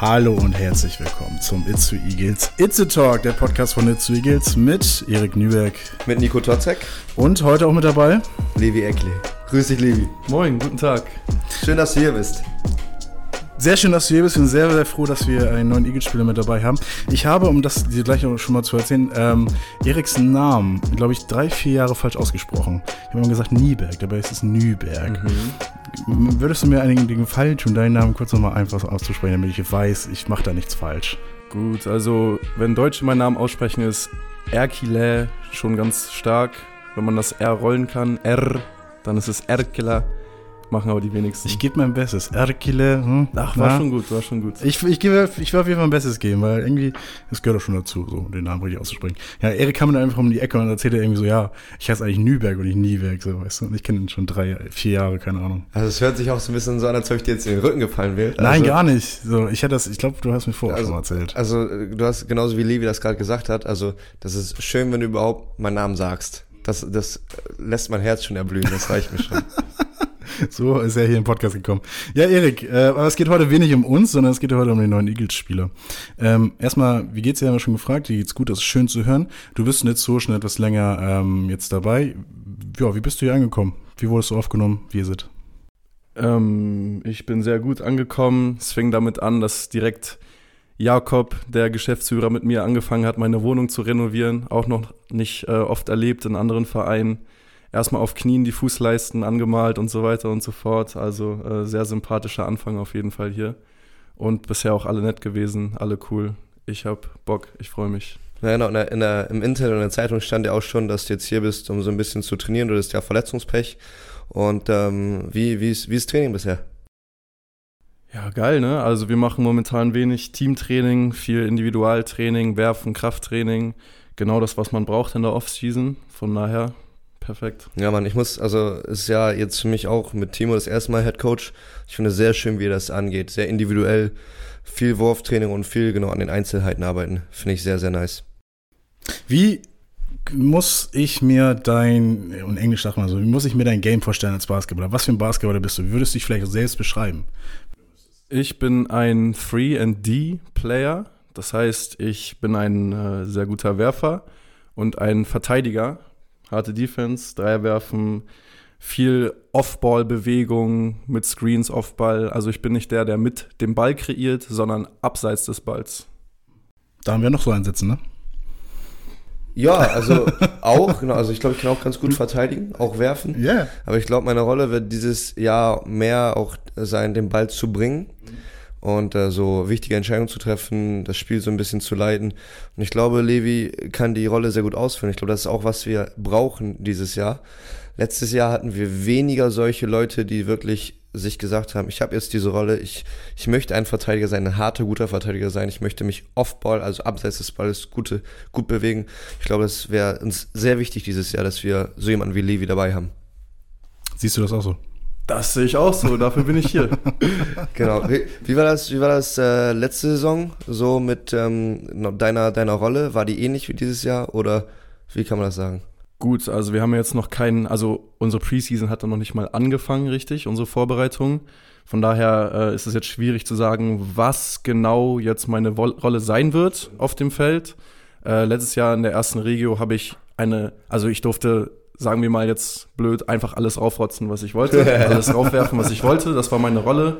Hallo und herzlich willkommen zum It's to Eagles It's a Talk, der Podcast von It's to Eagles mit Erik Nüberg. Mit Nico Totzek. Und heute auch mit dabei Levi Eckle. Grüß dich, Levi. Moin, guten Tag. Schön, dass du hier bist. Sehr schön, dass du hier bist. Ich bin sehr, sehr froh, dass wir einen neuen Eagles-Spieler mit dabei haben. Ich habe, um das dir gleich schon mal zu erzählen, ähm, Eriks Namen, glaube ich, drei, vier Jahre falsch ausgesprochen. Ich habe immer gesagt Nieberg, dabei ist es Nüberg. Mhm. Würdest du mir einigen den Gefallen tun, deinen Namen kurz nochmal einfach auszusprechen, damit ich weiß, ich mache da nichts falsch? Gut, also wenn Deutsche meinen Namen aussprechen, ist Erkile schon ganz stark. Wenn man das R rollen kann, R, dann ist es Erkela machen aber die wenigsten. Ich gebe mein Bestes. Erkile, hm? Ach, war ja. schon gut, war schon gut. Ich, ich, gebe, ich will auf jeden Fall mein Bestes geben, weil irgendwie, das gehört auch schon dazu, so den Namen richtig auszusprechen. Ja, Erik kam dann einfach um die Ecke und erzählt er irgendwie so, ja, ich heiße eigentlich Nüberg und nicht Nieberg, so, weißt du. Und ich kenne ihn schon drei, vier Jahre, keine Ahnung. Also es hört sich auch so ein bisschen so an, als ob ich dir jetzt in den Rücken gefallen wäre. Also, Nein, gar nicht. So, ich hätte das, ich glaube, du hast mir vorher also, schon mal erzählt. Also du hast, genauso wie Levi das gerade gesagt hat, also das ist schön, wenn du überhaupt meinen Namen sagst. Das, das lässt mein Herz schon erblühen, das reicht mir schon. So ist er hier im Podcast gekommen. Ja, Erik, äh, aber es geht heute wenig um uns, sondern es geht heute um den neuen Eagles-Spieler. Ähm, erstmal, wie geht's dir? Haben wir schon gefragt. Wie geht's gut? Das ist schön zu hören. Du bist jetzt so schon etwas länger ähm, jetzt dabei. Ja, wie bist du hier angekommen? Wie wurdest du aufgenommen? Wie ist es? Ähm, ich bin sehr gut angekommen. Es fing damit an, dass direkt Jakob, der Geschäftsführer, mit mir angefangen hat, meine Wohnung zu renovieren. Auch noch nicht äh, oft erlebt in anderen Vereinen erstmal auf Knien die Fußleisten angemalt und so weiter und so fort. Also äh, sehr sympathischer Anfang auf jeden Fall hier. Und bisher auch alle nett gewesen, alle cool. Ich hab Bock, ich freue mich. Ja, genau, in der, in der, im Internet und in der Zeitung stand ja auch schon, dass du jetzt hier bist, um so ein bisschen zu trainieren. Du hast ja Verletzungspech. Und ähm, wie, wie, ist, wie ist Training bisher? Ja, geil, ne? Also wir machen momentan wenig Teamtraining, viel Individualtraining, Werfen, Krafttraining. Genau das, was man braucht in der Offseason. Von daher perfekt. Ja, Mann, ich muss, also ist ja jetzt für mich auch mit Timo das erste Mal Head Coach. Ich finde es sehr schön, wie er das angeht. Sehr individuell, viel Wurftraining und viel genau an den Einzelheiten arbeiten. Finde ich sehr, sehr nice. Wie muss ich mir dein, und Englisch sagt man so, wie muss ich mir dein Game vorstellen als Basketballer? Was für ein Basketballer bist du? Wie würdest du dich vielleicht selbst beschreiben? Ich bin ein 3D-Player. Das heißt, ich bin ein äh, sehr guter Werfer und ein Verteidiger harte Defense, Dreier werfen, viel Off-Ball-Bewegung mit Screens, Off-Ball. Also ich bin nicht der, der mit dem Ball kreiert, sondern abseits des Balls. Da haben wir noch so einsetzen, ne? Ja, also auch, genau, also ich glaube, ich kann auch ganz gut verteidigen, auch werfen. Ja. Yeah. Aber ich glaube, meine Rolle wird dieses Jahr mehr auch sein, den Ball zu bringen und äh, so wichtige Entscheidungen zu treffen, das Spiel so ein bisschen zu leiten. Und ich glaube, Levi kann die Rolle sehr gut ausführen. Ich glaube, das ist auch, was wir brauchen dieses Jahr. Letztes Jahr hatten wir weniger solche Leute, die wirklich sich gesagt haben, ich habe jetzt diese Rolle, ich, ich möchte ein Verteidiger sein, ein harter, guter Verteidiger sein, ich möchte mich off-ball, also abseits des Balles, gute, gut bewegen. Ich glaube, das wäre uns sehr wichtig dieses Jahr, dass wir so jemanden wie Levi dabei haben. Siehst du das auch so? Das sehe ich auch so, dafür bin ich hier. genau. Wie, wie, war das, wie war das äh, letzte Saison so mit ähm, deiner, deiner Rolle? War die ähnlich wie dieses Jahr oder wie kann man das sagen? Gut, also wir haben jetzt noch keinen, also unsere Preseason hat dann noch nicht mal angefangen, richtig, unsere Vorbereitung. Von daher äh, ist es jetzt schwierig zu sagen, was genau jetzt meine Wo Rolle sein wird auf dem Feld. Äh, letztes Jahr in der ersten Regio habe ich eine, also ich durfte sagen wir mal jetzt blöd, einfach alles raufrotzen, was ich wollte, alles raufwerfen, was ich wollte. Das war meine Rolle.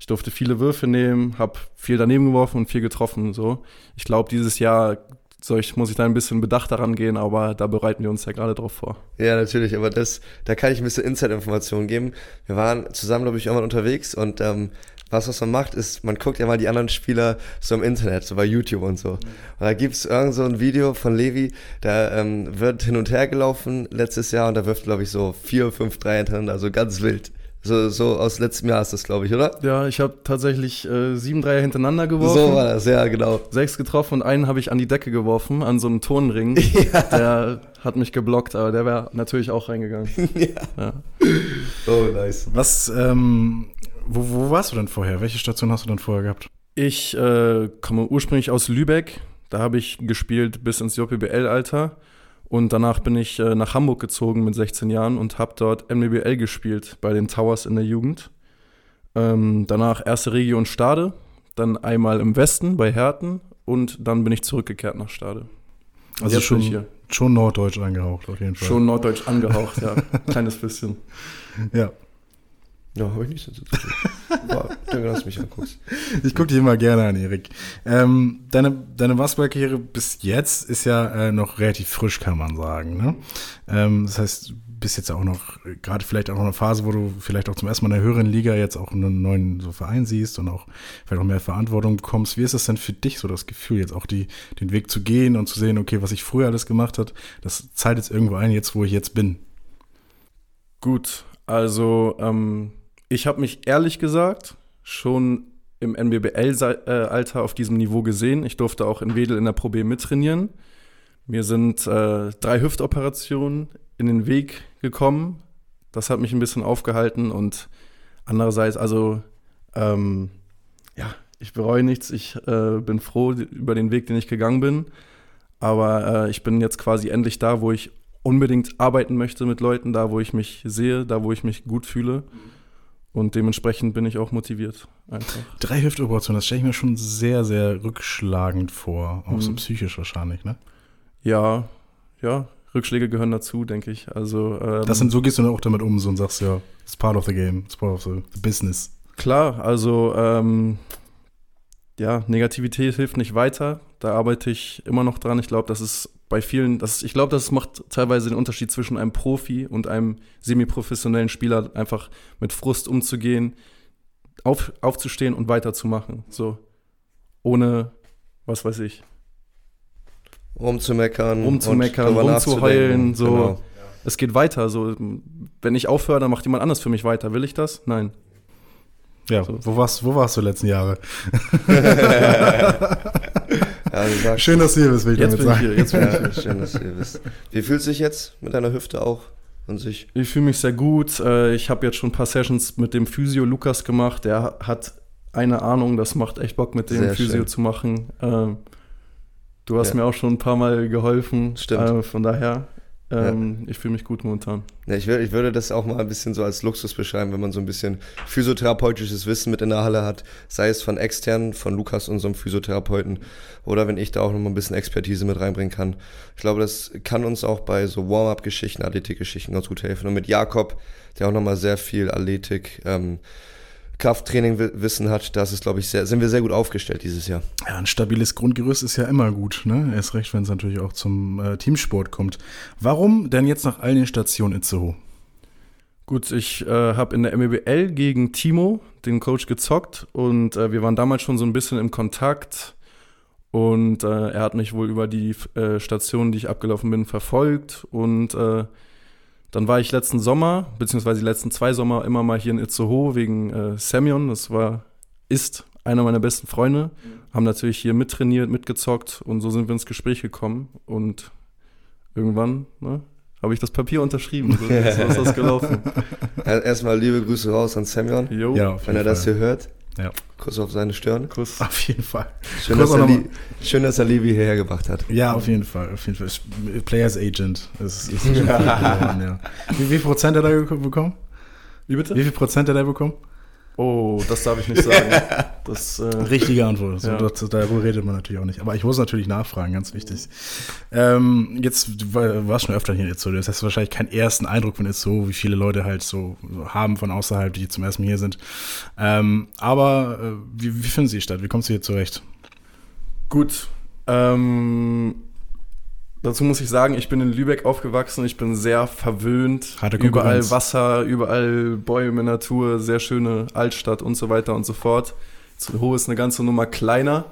Ich durfte viele Würfe nehmen, habe viel daneben geworfen und viel getroffen. So, ich glaube, dieses Jahr soll ich, muss ich da ein bisschen bedacht daran gehen, aber da bereiten wir uns ja gerade drauf vor. Ja, natürlich, aber das, da kann ich ein bisschen Inside-Informationen geben. Wir waren zusammen, glaube ich, irgendwann unterwegs und ähm, was, was man macht, ist, man guckt ja mal die anderen Spieler so im Internet, so bei YouTube und so. Und da gibt's irgend so ein Video von Levi, der ähm, wird hin und her gelaufen letztes Jahr und da wirft, glaube ich, so vier, fünf, drei hintereinander, also ganz wild. So, so aus letztem Jahr ist das, glaube ich, oder? Ja, ich habe tatsächlich äh, sieben Dreier hintereinander geworfen. So war das, ja, genau. Sechs getroffen und einen habe ich an die Decke geworfen, an so einem Tonring. Ja. Der hat mich geblockt, aber der wäre natürlich auch reingegangen. ja. ja. Oh, nice. Was, ähm, wo, wo warst du denn vorher? Welche Station hast du denn vorher gehabt? Ich äh, komme ursprünglich aus Lübeck. Da habe ich gespielt bis ins JPBL-Alter. Und danach bin ich äh, nach Hamburg gezogen mit 16 Jahren und habe dort MBBL gespielt bei den Towers in der Jugend. Ähm, danach erste Region Stade. dann einmal im Westen bei Herten und dann bin ich zurückgekehrt nach Stade. Also ich schon, schon norddeutsch angehaucht, auf jeden Fall. Schon norddeutsch angehaucht, ja. Kleines bisschen. Ja. Ja, habe ich nicht so zu tun. Aber danke, dass du mich anguckst. Ich gucke dich immer gerne an, Erik. Ähm, deine deine Basketballkarriere bis jetzt ist ja äh, noch relativ frisch, kann man sagen. Ne? Ähm, das heißt, du bist jetzt auch noch, gerade vielleicht auch noch eine Phase, wo du vielleicht auch zum ersten Mal in der höheren Liga jetzt auch einen neuen so Verein siehst und auch vielleicht auch mehr Verantwortung bekommst. Wie ist das denn für dich so das Gefühl, jetzt auch die, den Weg zu gehen und zu sehen, okay, was ich früher alles gemacht habe, das zahlt jetzt irgendwo ein, jetzt wo ich jetzt bin? Gut, also ähm, ich habe mich ehrlich gesagt schon im NBBL-Alter auf diesem Niveau gesehen. Ich durfte auch in Wedel in der Pro B mittrainieren. Mir sind äh, drei Hüftoperationen in den Weg gekommen. Das hat mich ein bisschen aufgehalten und andererseits, also ähm, ja, ich bereue nichts. Ich äh, bin froh über den Weg, den ich gegangen bin. Aber äh, ich bin jetzt quasi endlich da, wo ich unbedingt arbeiten möchte mit Leuten, da, wo ich mich sehe, da, wo ich mich gut fühle. Und dementsprechend bin ich auch motiviert. Einfach. Drei Hüftoperationen, das stelle ich mir schon sehr, sehr rückschlagend vor. Auch so psychisch wahrscheinlich, ne? Ja, ja, Rückschläge gehören dazu, denke ich. Also ähm, Das sind, so gehst du dann auch damit um so und sagst, ja, it's part of the game, it's part of the business. klar, also ähm, ja, Negativität hilft nicht weiter. Da arbeite ich immer noch dran. Ich glaube, das ist bei vielen, das, ich glaube, das macht teilweise den Unterschied zwischen einem Profi und einem semiprofessionellen Spieler, einfach mit Frust umzugehen, auf, aufzustehen und weiterzumachen. So. Ohne, was weiß ich, Rumzumeckern. rumzumeckern, rumzuheulen, so. Genau. Es geht weiter. So, wenn ich aufhöre, dann macht jemand anders für mich weiter. Will ich das? Nein. Ja, So. wo, warst, wo warst du die letzten Jahre? Du sagst Schön, dass du hier bist, will ich Jetzt damit bin ich sagen. hier. Jetzt bin ich hier. Schön, dass du hier bist. Wie fühlt sich jetzt mit deiner Hüfte auch an sich? Ich fühle mich sehr gut. Äh, Ich habe jetzt schon ein paar Sessions mit dem Physio Lukas gemacht. Der hat eine Ahnung, das macht echt Bock, mit dem Sehr Physio schön. zu machen. Ähm, Du hast Ja. mir auch schon ein paar Mal geholfen. Stimmt. Äh, Von daher, ähm, ich fühle mich gut momentan. Ja, ich, würde, ich würde das auch mal ein bisschen so als Luxus beschreiben, wenn man so ein bisschen physiotherapeutisches Wissen mit in der Halle hat, sei es von externen, von Lukas, unserem Physiotherapeuten, oder wenn ich da auch noch mal ein bisschen Expertise mit reinbringen kann. Ich glaube, das kann uns auch bei so Warm-up-Geschichten, Athletik-Geschichten ganz gut helfen. Und mit Jakob, der auch noch mal sehr viel Athletik, ähm, Krafttraining-Wissen hat, das ist, glaube ich, sehr, sind wir sehr gut aufgestellt dieses Jahr. Ja, ein stabiles Grundgerüst ist ja immer gut, ne? Erst recht, wenn es natürlich auch zum äh, Teamsport kommt. Warum denn jetzt nach all den Stationen Itzehoe? Gut, ich äh, habe in der MBL gegen Timo, den Coach, gezockt und äh, wir waren damals schon so ein bisschen im Kontakt und äh, er hat mich wohl über die äh, Stationen, die ich abgelaufen bin, verfolgt und äh, dann war ich letzten Sommer, beziehungsweise die letzten zwei Sommer immer mal hier in Itzehoe wegen äh, Semyon, das war, ist einer meiner besten Freunde, haben natürlich hier mittrainiert, mitgezockt und so sind wir ins Gespräch gekommen und irgendwann, ne, habe ich das Papier unterschrieben. So, so ist das gelaufen. Er- Erstmal liebe Grüße raus an Semyon, Jo, Ja, wenn er das Fall. hier hört. Ja, Kuss auf seine Stirn. Kuss. auf jeden Fall. Schön, dass er, Li schön, dass er Livi hierher gebracht hat. Ja, auf jeden Fall. Auf jeden Fall. Players Agent. Das ist, ist viel geworden, ja. Wie, wie viel Prozent hat er bekommen? Wie bitte? Wie viel Prozent hat er bekommen? Oh, das darf ich nicht sagen. Das, äh, Richtige Antwort. So, Ja. das, darüber redet man natürlich auch nicht. Aber ich muss natürlich nachfragen, ganz wichtig. Ähm, jetzt, du war- warst schon öfter hier in Itzo. Das hast wahrscheinlich keinen ersten Eindruck von Itzo, wie viele Leute halt so so haben von außerhalb, die zum ersten Mal hier sind. Ähm, aber äh, wie, wie finden Sie die Stadt? Wie kommst du hier zurecht? gut. Ähm, dazu muss ich sagen, ich bin in Lübeck aufgewachsen. Ich bin sehr verwöhnt. Harte überall. Wasser, überall Bäume, Natur, sehr schöne Altstadt und so weiter und so fort. Itzehoe ist eine ganze Nummer kleiner.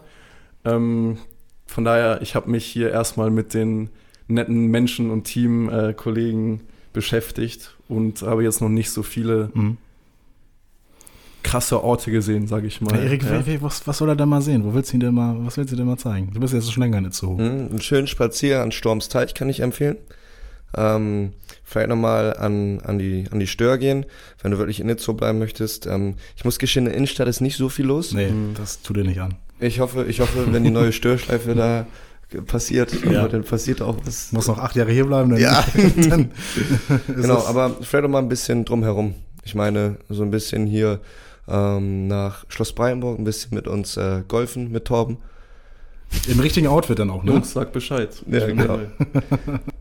Ähm, von daher, ich habe mich hier erstmal mit den netten Menschen und Teamkollegen äh, beschäftigt und habe jetzt noch nicht so viele Mhm. Krasse Orte gesehen, sage ich mal. Hey, Erik, ja. was, was soll er denn mal sehen? Wo willst du ihn denn mal, was willst du denn mal zeigen? Du bist jetzt schon länger in Itzo. Mhm, einen schönen Spazier an Storms Teich kann ich empfehlen. Ähm, vielleicht nochmal an, an, die, an die Stör gehen, wenn du wirklich in Itzo bleiben möchtest. Ähm, ich muss gestehen, in der Innenstadt ist nicht so viel los. Nee, Mhm. das tut dir nicht an. Ich hoffe, ich hoffe, wenn die neue Störschleife da passiert, Ja. dann passiert auch was. Muss noch acht Jahre hier bleiben, dann, Ja. dann Genau, aber vielleicht auch mal ein bisschen drumherum. Ich meine, so ein bisschen hier ähm, nach Schloss Breitenburg ein bisschen mit uns äh, golfen, mit Torben. Im richtigen Outfit dann auch, ne? Jungs, sag Bescheid. Ja, genau.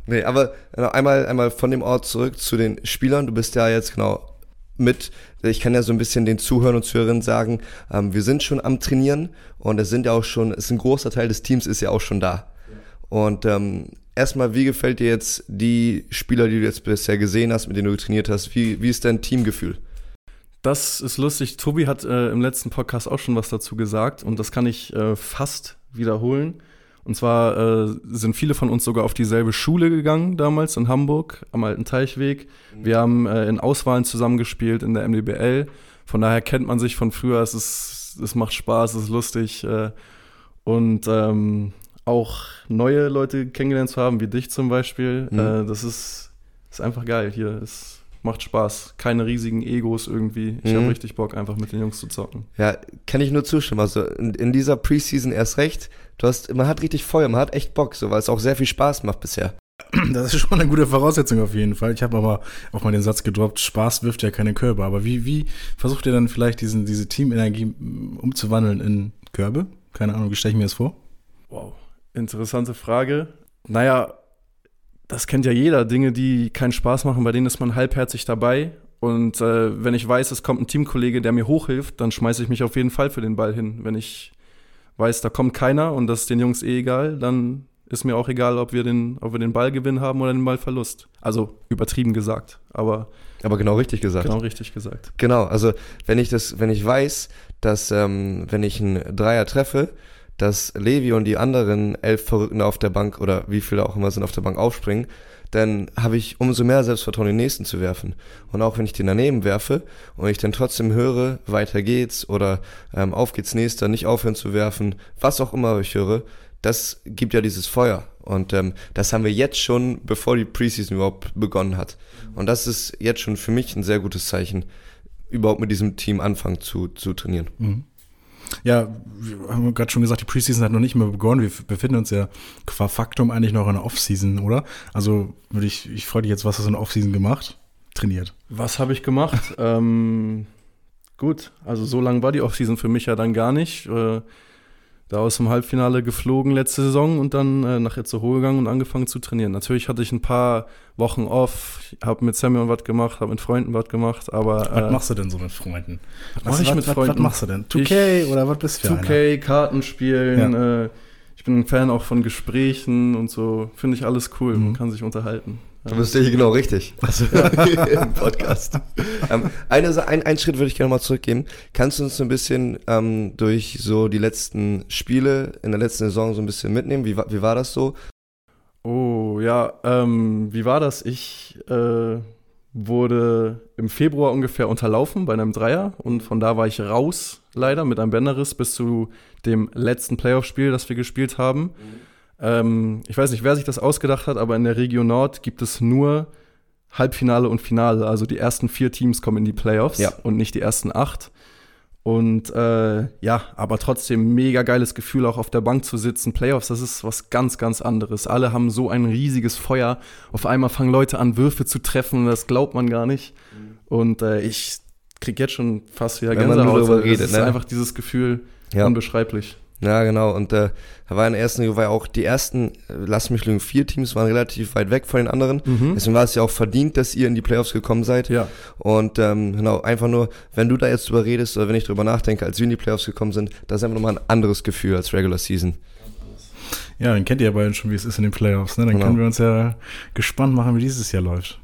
Nee, aber äh, einmal, einmal von dem Ort zurück zu den Spielern. Du bist ja jetzt genau mit, ich kann ja so ein bisschen den Zuhörern und Zuhörerinnen sagen, ähm, wir sind schon am Trainieren und es sind ja auch schon, es ist ein großer Teil des Teams ist ja auch schon da. Und ähm, erstmal, wie gefällt dir jetzt die Spieler, die du jetzt bisher gesehen hast, mit denen du trainiert hast? Wie, wie ist dein Teamgefühl? Das ist lustig. Tobi hat äh, im letzten Podcast auch schon was dazu gesagt und das kann ich äh, fast wiederholen. Und zwar äh, sind viele von uns sogar auf dieselbe Schule gegangen damals in Hamburg am Alten Teichweg. Wir haben äh, in Auswahlen zusammengespielt in der MDBL. Von daher kennt man sich von früher. Es, ist, es macht Spaß, es ist lustig. Äh, und ähm, auch neue Leute kennengelernt zu haben, wie dich zum Beispiel, Mhm. äh, das ist, ist einfach geil hier. Es macht Spaß. Keine riesigen Egos irgendwie. Ich Mhm. habe richtig Bock, einfach mit den Jungs zu zocken. Ja, kann ich nur zustimmen. Also in, in dieser Preseason erst recht. Du hast, man hat richtig Feuer, man hat echt Bock, so, weil es auch sehr viel Spaß macht bisher. Das ist schon eine gute Voraussetzung auf jeden Fall. Ich habe aber auch mal den Satz gedroppt, Spaß wirft ja keine Körbe. Aber wie, wie versucht ihr dann vielleicht diesen, diese Teamenergie umzuwandeln in Körbe? Keine Ahnung, wie stelle ich mir das vor? Wow, interessante Frage. Naja, das kennt ja jeder. Dinge, die keinen Spaß machen, bei denen ist man halbherzig dabei. Und äh, wenn ich weiß, es kommt ein Teamkollege, der mir hochhilft, dann schmeiße ich mich auf jeden Fall für den Ball hin. Wenn ich weiß, da kommt keiner und das ist den Jungs eh egal, dann ist mir auch egal, ob wir den, ob wir den Ballgewinn haben oder den Ballverlust. Also übertrieben gesagt, aber Aber genau richtig gesagt. genau richtig gesagt. Genau, also wenn ich das, wenn ich weiß, dass ähm, wenn ich einen Dreier treffe, dass Levi und die anderen elf Verrückten auf der Bank oder wie viele auch immer sind auf der Bank aufspringen, dann habe ich umso mehr Selbstvertrauen, den nächsten zu werfen. Und auch wenn ich den daneben werfe und ich dann trotzdem höre, weiter geht's oder ähm, auf geht's nächster, nicht aufhören zu werfen, was auch immer ich höre, das gibt ja dieses Feuer. Und ähm, das haben wir jetzt schon, bevor die Preseason überhaupt begonnen hat. Und das ist jetzt schon für mich ein sehr gutes Zeichen, überhaupt mit diesem Team anfangen zu, zu trainieren. Ja, wir haben gerade schon gesagt, die Preseason hat noch nicht mehr begonnen. Wir befinden uns ja qua Faktum eigentlich noch in der Offseason, oder? Also würde ich, ich freue dich jetzt, was hast du in der Offseason gemacht? Trainiert. Was habe ich gemacht? ähm, gut, also so lang war die Offseason für mich ja dann gar nicht. Äh, da aus dem Halbfinale geflogen letzte Saison und dann äh, nach Itzehoe gegangen und angefangen zu trainieren. Natürlich hatte ich ein paar Wochen off, habe mit Samuel was gemacht, habe mit Freunden was gemacht, aber Was äh, machst du denn so mit Freunden? Was mach ich mit was, Freunden? Was machst du denn? 2K oder was bist du für einer? 2K, Karten spielen, äh, ich bin ein Fan auch von Gesprächen und so, finde ich alles cool, Mhm. man kann sich unterhalten. Du bist ja hier genau richtig. Also, Im Podcast. ähm, eine, ein, einen Schritt würde ich gerne mal zurückgeben. Kannst du uns so ein bisschen ähm, durch so die letzten Spiele in der letzten Saison so ein bisschen mitnehmen? Wie, wie war das so? Oh, ja, ähm, wie war das? Ich äh, wurde im Februar ungefähr unterlaufen bei einem Dreier und von da war ich raus, leider, mit einem Bänderriss bis zu dem letzten Playoff-Spiel, das wir gespielt haben. Ähm, ich weiß nicht, wer sich das ausgedacht hat, aber in der Region Nord gibt es nur Halbfinale und Finale. Also die ersten vier Teams kommen in die Playoffs Ja. und nicht die ersten acht. Und äh, ja, aber trotzdem mega geiles Gefühl, auch auf der Bank zu sitzen. Playoffs, das ist was ganz, ganz anderes. Alle haben so ein riesiges Feuer. Auf einmal fangen Leute an, Würfe zu treffen. Das glaubt man gar nicht. Und äh, ich krieg jetzt schon fast wieder Wenn man nur Gänsehaut. darüber Es redet, ist ne? einfach dieses Gefühl Ja. unbeschreiblich. Ja, genau. Und äh, da war in der ersten Liga ja auch die ersten, äh, lass mich lügen, vier Teams waren relativ weit weg von den anderen. Mhm. Deswegen war es ja auch verdient, dass ihr in die Playoffs gekommen seid. Ja. Und ähm, genau, einfach nur, wenn du da jetzt drüber redest oder wenn ich drüber nachdenke, als wir in die Playoffs gekommen sind, das ist einfach nochmal ein anderes Gefühl als Regular Season. Ja, dann kennt ihr ja beide schon, wie es ist in den Playoffs. Ne? Dann Genau. können wir uns ja gespannt machen, wie dieses Jahr läuft.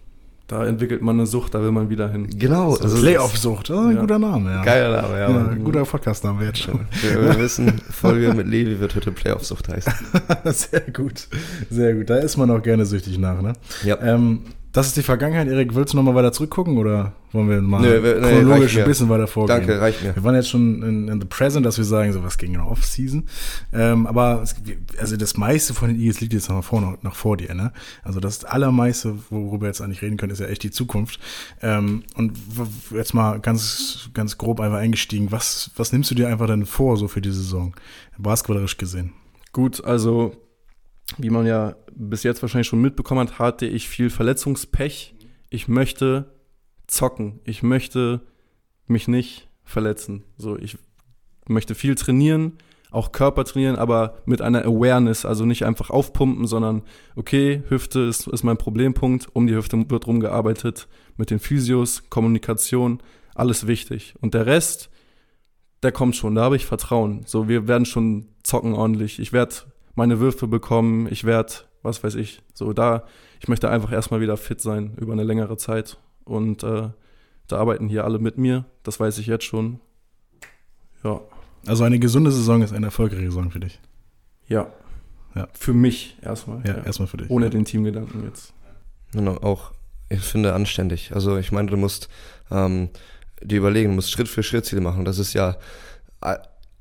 Da entwickelt man eine Sucht, da will man wieder hin. Genau, also Playoff-Sucht, oh, ein Ja. guter Name, ja. Geiler Name, ja. Ja, guter Podcast-Name jetzt schon. Wir, wir wissen, Folge mit Levi wird heute Playoff-Sucht heißen. Sehr gut, sehr gut. Da ist man auch gerne süchtig nach, ne? Ja. Ähm, das ist die Vergangenheit. Erik, willst du noch mal weiter zurückgucken oder wollen wir mal Nö, wir- nee, chronologisch ein bisschen weiter vorgehen? Danke, reicht mir. Wir waren jetzt schon in, in the present, dass wir sagen, so was ging in der Off-Season. Ähm, aber es, also das meiste von den Eagles liegt jetzt nach vor, nach vor dir, ne? Also das allermeiste, worüber wir jetzt eigentlich reden können, ist ja echt die Zukunft. Ähm, und jetzt mal ganz, ganz grob einfach eingestiegen. Was, was nimmst du dir einfach dann vor, so für die Saison? Basketballerisch gesehen. Gut, also wie man ja bis jetzt wahrscheinlich schon mitbekommen hat, hatte ich viel Verletzungspech. Ich möchte zocken. Ich möchte mich nicht verletzen. So, ich möchte viel trainieren, auch Körper trainieren, aber mit einer Awareness, also nicht einfach aufpumpen, sondern okay, Hüfte ist, ist mein Problempunkt, um die Hüfte wird rumgearbeitet, mit den Physios, Kommunikation, alles wichtig. Und der Rest, der kommt schon, da habe ich Vertrauen. So, wir werden schon zocken ordentlich. Ich werde meine Würfe bekommen, ich werde, was weiß ich, so da, ich möchte einfach erstmal wieder fit sein über eine längere Zeit. Und äh, da arbeiten hier alle mit mir, das weiß ich jetzt schon. Ja. Also eine gesunde Saison ist eine erfolgreiche Saison für dich. Ja. Ja. Für mich erstmal. Ja, erstmal für dich. Ohne den Teamgedanken jetzt. Genau, auch, ich finde, anständig. Also ich meine, du musst ähm, dir überlegen, du musst Schritt für Schritt Ziele machen. Das ist ja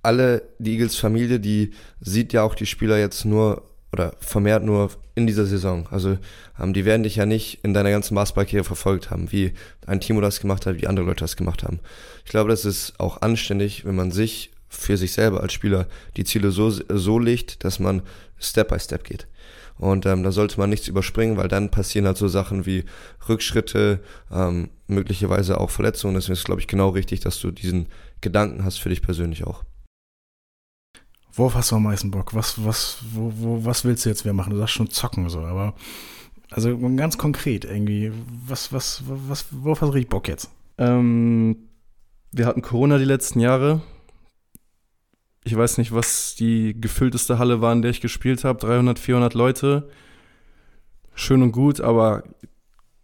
alle, die Eagles-Familie, die sieht ja auch die Spieler jetzt nur oder vermehrt nur in dieser Saison. Also ähm, die werden dich ja nicht in deiner ganzen Basketballkarriere verfolgt haben, wie ein Timo das gemacht hat, wie andere Leute das gemacht haben. Ich glaube, das ist auch anständig, wenn man sich für sich selber als Spieler die Ziele so, so legt, dass man Step by Step geht. Und ähm, da sollte man nichts überspringen, weil dann passieren halt so Sachen wie Rückschritte, ähm, möglicherweise auch Verletzungen. Deswegen ist es, glaube ich, genau richtig, dass du diesen Gedanken hast für dich persönlich auch. Worauf hast du am meisten Bock? Was, was, wo, wo, was willst du jetzt wieder machen? Du sagst schon zocken so, aber also ganz konkret irgendwie, was, was, was, worauf hast du richtig Bock jetzt? Ähm, wir hatten Corona die letzten Jahre. Ich weiß nicht, was die gefüllteste Halle war, in der ich gespielt habe. 300, 400 Leute. Schön und gut, aber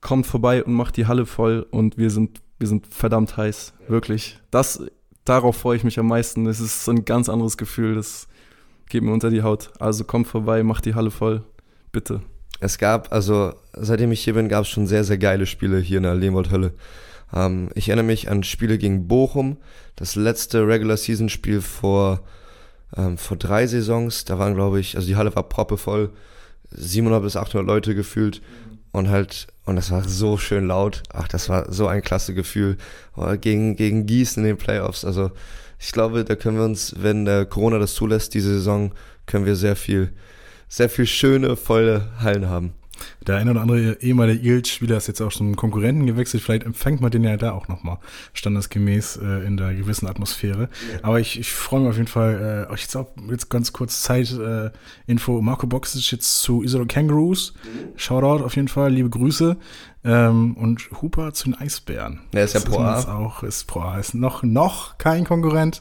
kommt vorbei und macht die Halle voll und wir sind, wir sind verdammt heiß. Wirklich. Das, darauf freue ich mich am meisten. Es ist so ein ganz anderes Gefühl. Das geht mir unter die Haut. Also kommt vorbei, macht die Halle voll. Bitte. Es gab, also seitdem ich hier bin, gab es schon sehr, sehr geile Spiele hier in der Lehmwold-Hölle. Ähm, ich erinnere mich an Spiele gegen Bochum, das letzte Regular-Season-Spiel vor, ähm, vor drei Saisons. Da waren, glaube ich, also die Halle war proppevoll, 700 bis 800 Leute gefühlt und halt, und das war so schön laut. Ach, das war so ein klasse Gefühl. Oder Gegen, gegen Gießen in den Playoffs. Also ich glaube, da können wir uns, wenn äh, Corona das zulässt, diese Saison, können wir sehr viel, sehr viel schöne, volle Hallen haben. Der eine oder andere ehemalige Eagles-Spieler ist jetzt auch zum Konkurrenten gewechselt. Vielleicht empfängt man den ja da auch nochmal standesgemäß äh, in der gewissen Atmosphäre. Aber ich, ich freue mich auf jeden Fall. Äh, euch jetzt auch jetzt ganz kurz Zeit äh, Info. Marco Box ist jetzt zu Isidro Kangaroos. Shoutout auf jeden Fall. Liebe Grüße. Ähm, und Hooper zu den Eisbären. Der ist ja Pro A. jetzt auch ist Pro A. Ist noch, noch kein Konkurrent.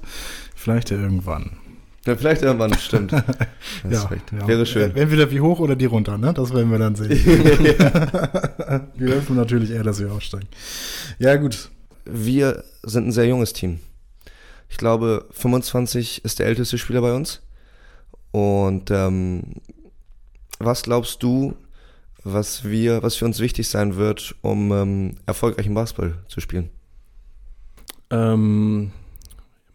Vielleicht ja irgendwann. Ja, vielleicht irgendwann, stimmt. Das Ja, ja. Wäre schön. Entweder wie hoch oder die runter, ne? Das werden wir dann sehen. wir hoffen natürlich eher, dass wir aussteigen. Ja, gut. Wir sind ein sehr junges Team. Ich glaube, 25 ist der älteste Spieler bei uns. Und ähm, was glaubst du, was wir, was für uns wichtig sein wird, um ähm, erfolgreichen Basketball zu spielen? Ähm,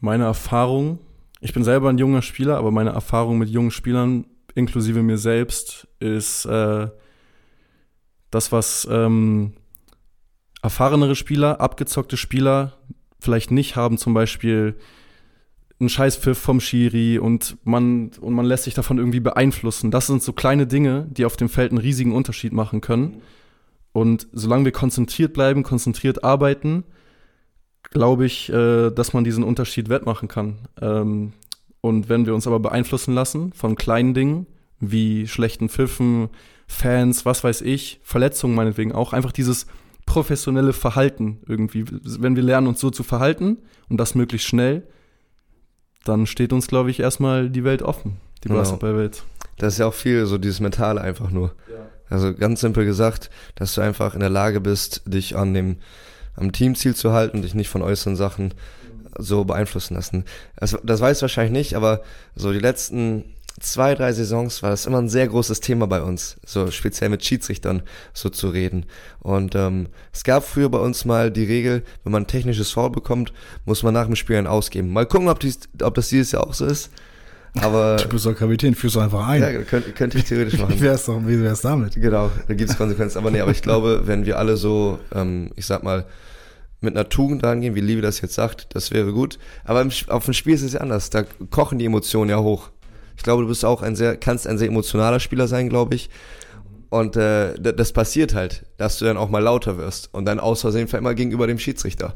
meine Erfahrung, ich bin selber ein junger Spieler, aber meine Erfahrung mit jungen Spielern, inklusive mir selbst, ist äh, das, was ähm, erfahrenere Spieler, abgezockte Spieler vielleicht nicht haben, zum Beispiel einen Scheißpfiff vom Schiri und man, und man lässt sich davon irgendwie beeinflussen. Das sind so kleine Dinge, die auf dem Feld einen riesigen Unterschied machen können. Und solange wir konzentriert bleiben, konzentriert arbeiten, glaube ich, äh, dass man diesen Unterschied wettmachen kann. Ähm, und wenn wir uns aber beeinflussen lassen von kleinen Dingen, wie schlechten Pfiffen, Fans, was weiß ich, Verletzungen meinetwegen auch, einfach dieses professionelle Verhalten irgendwie. Wenn wir lernen, uns so zu verhalten und das möglichst schnell, dann steht uns, glaube ich, erstmal die Welt offen, die Genau. Basketballwelt. Das ist ja auch viel so dieses Mentale einfach nur. Also ganz simpel gesagt, dass du einfach in der Lage bist, dich an dem am Teamziel zu halten, dich nicht von äußeren Sachen so beeinflussen lassen. Das, das weißt du wahrscheinlich nicht, aber so die letzten zwei, drei Saisons war das immer ein sehr großes Thema bei uns, so speziell mit Schiedsrichtern so zu reden. Und ähm, es gab früher bei uns mal die Regel, wenn man ein technisches Foul bekommt, muss man nach dem Spiel einen ausgeben. Mal gucken, ob, dies, ob das dieses Jahr auch so ist. Aber Du bist doch Kapitän, führst du einfach ein. ja, könnte, könnte ich theoretisch machen. Wie wär's doch, wie wär's damit? Genau, da gibt es Konsequenzen. Aber nee, aber ich glaube, wenn wir alle so, ähm, ich sag mal, mit einer Tugend rangehen, wie Liebe das jetzt sagt, das wäre gut. Aber im, auf dem Spiel ist es ja anders. Da kochen die Emotionen ja hoch. Ich glaube, du bist auch ein sehr, kannst ein sehr emotionaler Spieler sein, glaube ich. Und äh, das passiert halt, dass du dann auch mal lauter wirst und dann aus Versehen vielleicht mal gegenüber dem Schiedsrichter.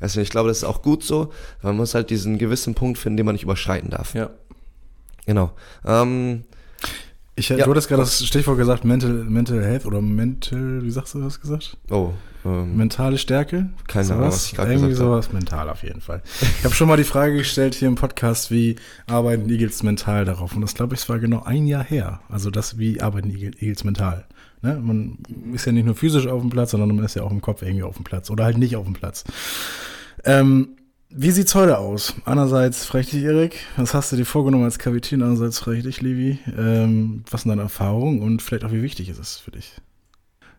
Weißt du, ich glaube, das ist auch gut so. Man muss halt diesen gewissen Punkt finden, den man nicht überschreiten darf. Ja. Genau. Ähm, Ich, Ja. Du hattest gerade das Stichwort gesagt, Mental, Mental Health oder Mental, wie sagst du das gesagt? oh, ähm, Mentale Stärke? Keine So Ahnung, was? ich gerade Irgendwie habe. sowas, mental auf jeden Fall. Ich habe schon mal die Frage gestellt hier im Podcast, wie arbeiten Eagles mental darauf? Und das glaube ich, es war genau ein Jahr her. Also das, wie arbeiten Eagles mental? Ne? Man ist ja nicht nur physisch auf dem Platz, sondern man ist ja auch im Kopf irgendwie auf dem Platz oder halt nicht auf dem Platz. Ähm, wie sieht's heute aus? Einerseits frage ich dich, Erik, was hast du dir vorgenommen als Kapitän? Andererseits frage ich dich, Levi, ähm, was sind deine Erfahrungen und vielleicht auch, wie wichtig ist es für dich?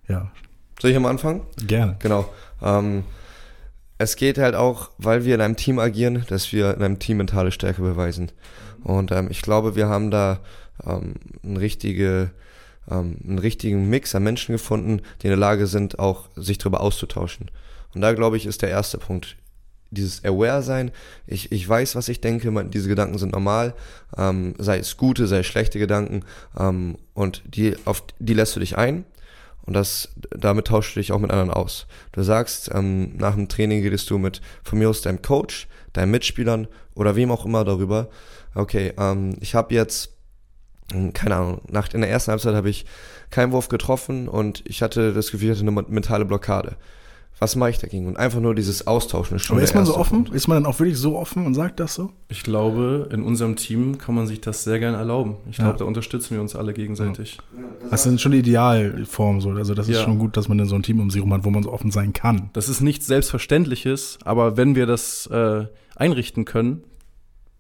Ja, soll ich am Anfang? gerne. Genau. Ähm, es geht halt auch, weil wir in einem Team agieren, dass wir in einem Team mentale Stärke beweisen. Und ähm, ich glaube, wir haben da ähm, eine richtige, ähm, einen richtigen Mix an Menschen gefunden, die in der Lage sind, auch sich darüber auszutauschen. Und da glaube ich, ist der erste Punkt. Dieses Aware-Sein, ich, ich weiß, was ich denke, man, diese Gedanken sind normal, ähm, sei es gute, sei es schlechte Gedanken, ähm, und die, auf die lässt du dich ein und das, damit tauschst du dich auch mit anderen aus. Du sagst, ähm, nach dem Training redest du mit von mir aus deinem Coach, deinen Mitspielern oder wem auch immer darüber. Okay, ähm, ich habe jetzt, hm, keine Ahnung, nach, in der ersten Halbzeit habe ich keinen Wurf getroffen und ich hatte das Gefühl, ich hatte eine mentale Blockade. Was mache ich dagegen? Und einfach nur dieses Austauschen ist schon Aber ist man so offen? Punkt. Ist man dann auch wirklich so offen und sagt das so? Ich glaube, in unserem Team kann man sich das sehr gern erlauben. Ich Ja. glaube, da unterstützen wir uns alle gegenseitig. Das ist schon die Idealform so. Also das ist Ja. schon gut, dass man dann so ein Team um sich herum hat, wo man so offen sein kann. Das ist nichts Selbstverständliches, aber wenn wir das äh, einrichten können,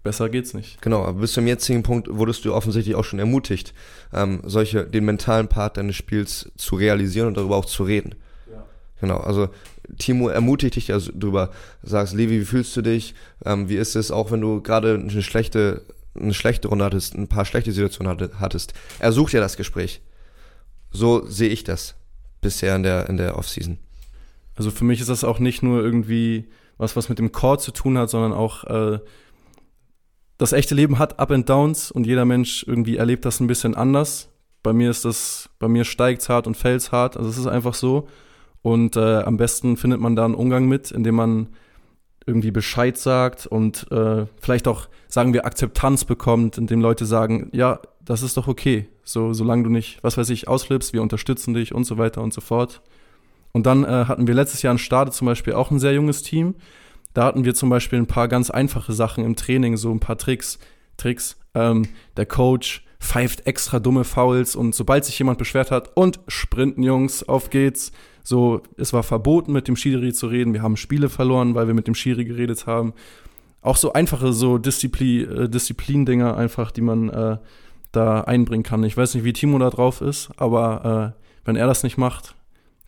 besser geht's nicht. Genau, aber bis zum jetzigen Punkt wurdest du offensichtlich auch schon ermutigt, ähm, solche, den mentalen Part deines Spiels zu realisieren und darüber auch zu reden. Ja. Genau, also Timo ermutigt dich also drüber, sagst, Levi, wie fühlst du dich? Ähm, wie ist es, auch wenn du gerade eine schlechte, eine schlechte Runde hattest, ein paar schlechte Situationen hatte, hattest? Er sucht ja das Gespräch. So sehe ich das bisher in der, in der Offseason. Also für mich ist das auch nicht nur irgendwie was, was mit dem Core zu tun hat, sondern auch äh, das echte Leben hat Up and Downs und jeder Mensch irgendwie erlebt das ein bisschen anders. Bei mir ist das, bei mir steigt's hart und fällt's hart. Also es ist einfach so. Und äh, am besten findet man da einen Umgang mit, indem man irgendwie Bescheid sagt und äh, vielleicht auch, sagen wir, Akzeptanz bekommt, indem Leute sagen, ja, das ist doch okay. So, solange du nicht, was weiß ich, ausflippst, wir unterstützen dich und so weiter und so fort. Und dann äh, hatten wir letztes Jahr in Stade zum Beispiel auch ein sehr junges Team. Da hatten wir zum Beispiel ein paar ganz einfache Sachen im Training, so ein paar Tricks. Tricks. Ähm, der Coach pfeift extra dumme Fouls und sobald sich jemand beschwert hat und sprinten Jungs, auf geht's. So, es war verboten, mit dem Schiri zu reden. Wir haben Spiele verloren, weil wir mit dem Schiri geredet haben. Auch so einfache so Disziplin, äh, Disziplin-Dinger einfach, die man äh, da einbringen kann. Ich weiß nicht, wie Timo da drauf ist, aber äh, wenn er das nicht macht,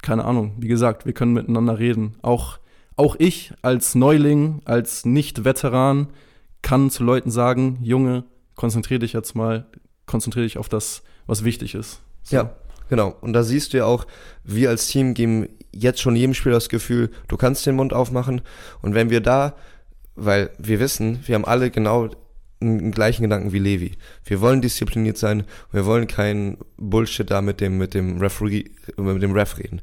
keine Ahnung. Wie gesagt, wir können miteinander reden. Auch, auch ich als Neuling, als Nicht-Veteran kann zu Leuten sagen, Junge, konzentrier dich jetzt mal, konzentrier dich auf das, was wichtig ist. So. Ja, genau. Und da siehst du ja auch, wir als Team geben jetzt schon jedem Spieler das Gefühl, du kannst den Mund aufmachen. Und wenn wir da, weil wir wissen, wir haben alle genau den gleichen Gedanken wie Levi. Wir wollen diszipliniert sein, wir wollen keinen Bullshit da mit dem, mit dem Referee, mit dem Ref reden.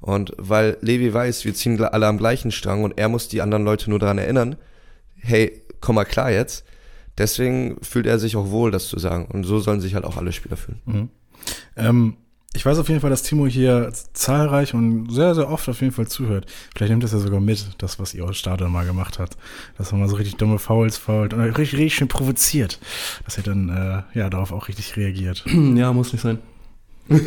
Und weil Levi weiß, wir ziehen alle am gleichen Strang und er muss die anderen Leute nur daran erinnern, hey, komm mal klar jetzt. Deswegen fühlt er sich auch wohl, das zu sagen. Und so sollen sich halt auch alle Spieler fühlen. Mhm. Ähm, ich weiß auf jeden Fall, dass Timo hier zahlreich und sehr, sehr oft auf jeden Fall zuhört. Vielleicht nimmt das ja sogar mit, das, was ihr aus Stadion mal gemacht habt. Dass man mal so richtig dumme Fouls fault und richtig, richtig schön provoziert. Dass ihr dann, äh, ja, darauf auch richtig reagiert. ja, muss nicht sein.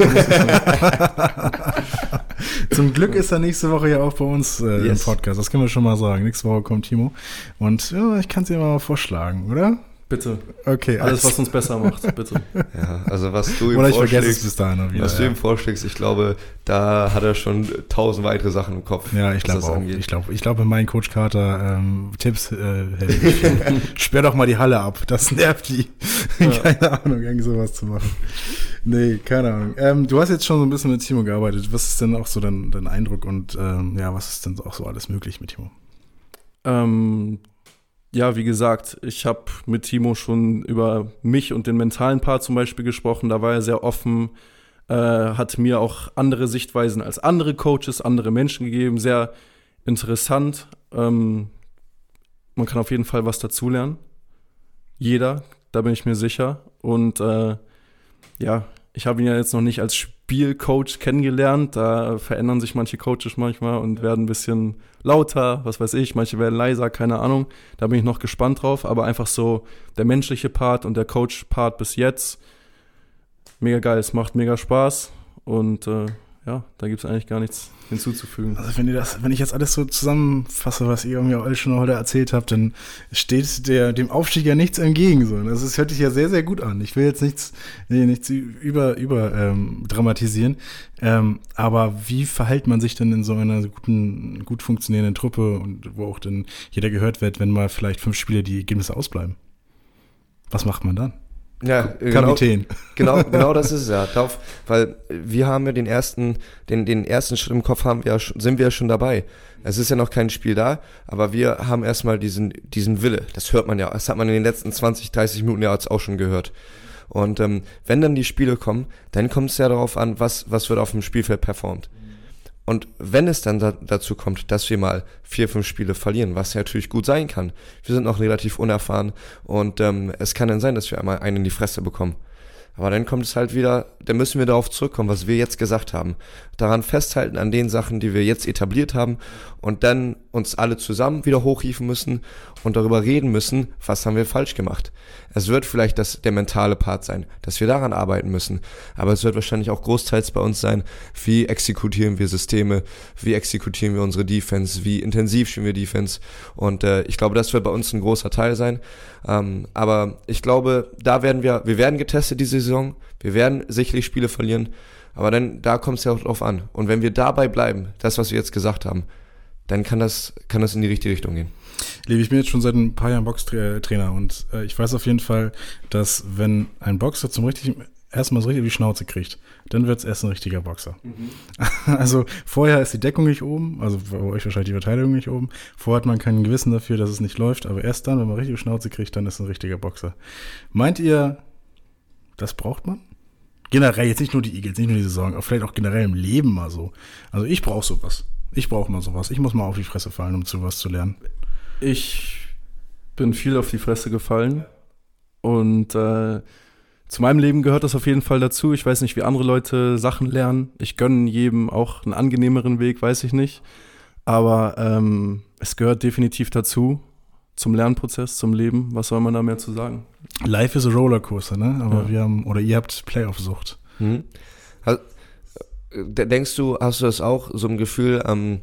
Zum Glück ist er nächste Woche ja auch bei uns äh, Yes. im Podcast. Das können wir schon mal sagen. Nächste Woche kommt Timo. Und ja, ich kann es dir mal vorschlagen, oder? Bitte. Okay, Alles, was uns besser macht, bitte. Ja, also was du ihm Oder ich vergesse es vorschlägst, bis dahin wieder. was du ja. ihm vorschlägst, ich glaube, da hat er schon tausend weitere Sachen im Kopf. Ja, ich glaube auch. angeht. Ich glaube, ich glaube, mein Coach Carter ähm, Tipps äh. Sperr doch mal die Halle ab. Das nervt die. keine Ahnung, irgend sowas zu machen. Nee, keine Ahnung. Ähm, du hast jetzt schon so ein bisschen mit Timo gearbeitet. Was ist denn auch so dein, dein Eindruck und ähm, ja, was ist denn auch so alles möglich mit Timo? Ähm, ja, wie gesagt, ich habe mit Timo schon über mich und den mentalen Part zum Beispiel gesprochen. Da war er sehr offen, äh, hat mir auch andere Sichtweisen als andere Coaches, andere Menschen gegeben, sehr interessant. Ähm, man kann auf jeden Fall was dazulernen. Jeder, da bin ich mir sicher. Und äh, ja, ich habe ihn ja jetzt noch nicht als Spielcoach kennengelernt. Da verändern sich manche Coaches manchmal und werden ein bisschen lauter, was weiß ich. Manche werden leiser, keine Ahnung. Da bin ich noch gespannt drauf. Aber einfach so der menschliche Part und der Coach-Part bis jetzt. Mega geil, es macht mega Spaß. Und äh, ja, da gibt es eigentlich gar nichts hinzuzufügen. Also wenn ihr das, wenn ich jetzt alles so zusammenfasse, was ihr mir alle schon heute erzählt habt, dann steht der, dem Aufstieg ja nichts entgegen. So. Das ist, hört sich ja sehr, sehr gut an. Ich will jetzt nichts, nee, nichts über, über ähm, dramatisieren. Ähm, aber wie verhält man sich denn in so einer guten, gut funktionierenden Truppe und wo auch dann jeder gehört wird, wenn mal vielleicht fünf Spiele die Ergebnisse ausbleiben? Was macht man dann? Ja, Kapitän. Genau, genau, genau das ist es ja. Darauf, weil wir haben ja den ersten, den, den ersten Schritt im Kopf haben wir ja, sind wir ja schon dabei. Es ist ja noch kein Spiel da, aber wir haben erstmal diesen, diesen Wille. Das hört man ja. Das hat man in den letzten 20, 30 Minuten ja jetzt auch schon gehört. Und ähm, wenn dann die Spiele kommen, dann kommt es ja darauf an, was, was wird auf dem Spielfeld performt. Und wenn es dann da, dazu kommt, dass wir mal vier, fünf Spiele verlieren, was ja natürlich gut sein kann, wir sind noch relativ unerfahren und ähm, es kann dann sein, dass wir einmal einen in die Fresse bekommen. Aber dann kommt es halt wieder, dann müssen wir darauf zurückkommen, was wir jetzt gesagt haben. Daran festhalten an den Sachen, die wir jetzt etabliert haben und dann uns alle zusammen wieder hochhieven müssen und darüber reden müssen, was haben wir falsch gemacht. Es wird vielleicht das, der mentale Part sein, dass wir daran arbeiten müssen. Aber es wird wahrscheinlich auch großteils bei uns sein, wie exekutieren wir Systeme, wie exekutieren wir unsere Defense, wie intensiv spielen wir Defense. Und äh, ich glaube, das wird bei uns ein großer Teil sein. Ähm, aber ich glaube, da werden wir, wir werden getestet diese Saison. Wir werden sicherlich Spiele verlieren. Aber dann, da kommt es ja auch drauf an. Und wenn wir dabei bleiben, das, was wir jetzt gesagt haben, dann kann das, kann das in die richtige Richtung gehen. Liebe, ich bin jetzt schon seit ein paar Jahren Boxtrainer und äh, ich weiß auf jeden Fall, dass wenn ein Boxer zum richtigen erstmal so richtig die Schnauze kriegt, dann wird es erst ein richtiger Boxer. Mhm. Also vorher ist die Deckung nicht oben, also bei euch wahrscheinlich die Verteidigung nicht oben. Vorher hat man kein Gewissen dafür, dass es nicht läuft, aber erst dann, wenn man richtig die Schnauze kriegt, dann ist ein richtiger Boxer. Meint ihr, das braucht man? Generell, jetzt nicht nur die Eagles, nicht nur die Saison, aber vielleicht auch generell im Leben mal so. Also ich brauche sowas. Ich brauche mal sowas. Ich muss mal auf die Fresse fallen, um zu was zu lernen. Ich bin viel auf die Fresse gefallen und äh, zu meinem Leben gehört das auf jeden Fall dazu. Ich weiß nicht, wie andere Leute Sachen lernen. Ich gönne jedem auch einen angenehmeren Weg, weiß ich nicht. Aber ähm, es gehört definitiv dazu, zum Lernprozess, zum Leben. Was soll man da mehr zu sagen? Life is a Rollercoaster, ne? Aber ja. wir haben, oder ihr habt Playoff-Sucht. Mhm. Äh, denkst du, hast du das auch, so ein Gefühl, ähm,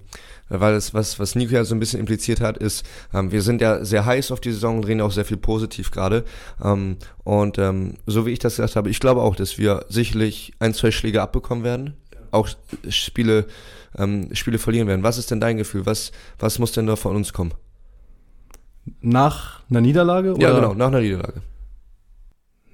weil es, was, was Nico ja so ein bisschen impliziert hat, ist, ähm, wir sind ja sehr heiß auf die Saison und reden auch sehr viel positiv gerade. Ähm, und ähm, so wie ich das gesagt habe, ich glaube auch, dass wir sicherlich ein, zwei Schläge abbekommen werden, auch Spiele, ähm, Spiele verlieren werden. Was ist denn dein Gefühl? Was, was muss denn da von uns kommen? Nach einer Niederlage? Oder? Ja, genau, nach einer Niederlage.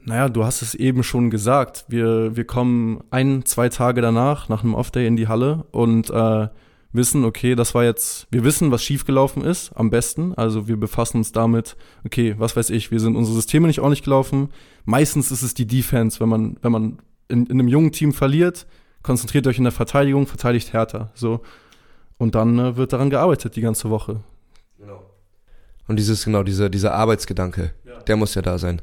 Naja, du hast es eben schon gesagt. Wir, wir kommen ein, zwei Tage danach, nach einem Off-Day in die Halle und äh, wissen, okay, das war jetzt, wir wissen, was schiefgelaufen ist, am besten. Also wir befassen uns damit, okay, was weiß ich, wir sind unsere Systeme nicht ordentlich gelaufen. Meistens ist es die Defense, wenn man, wenn man in, in einem jungen Team verliert, konzentriert euch in der Verteidigung, verteidigt härter. So. Und dann äh, wird daran gearbeitet die ganze Woche. Und dieses, genau, dieser, dieser Arbeitsgedanke, ja. der muss ja da sein.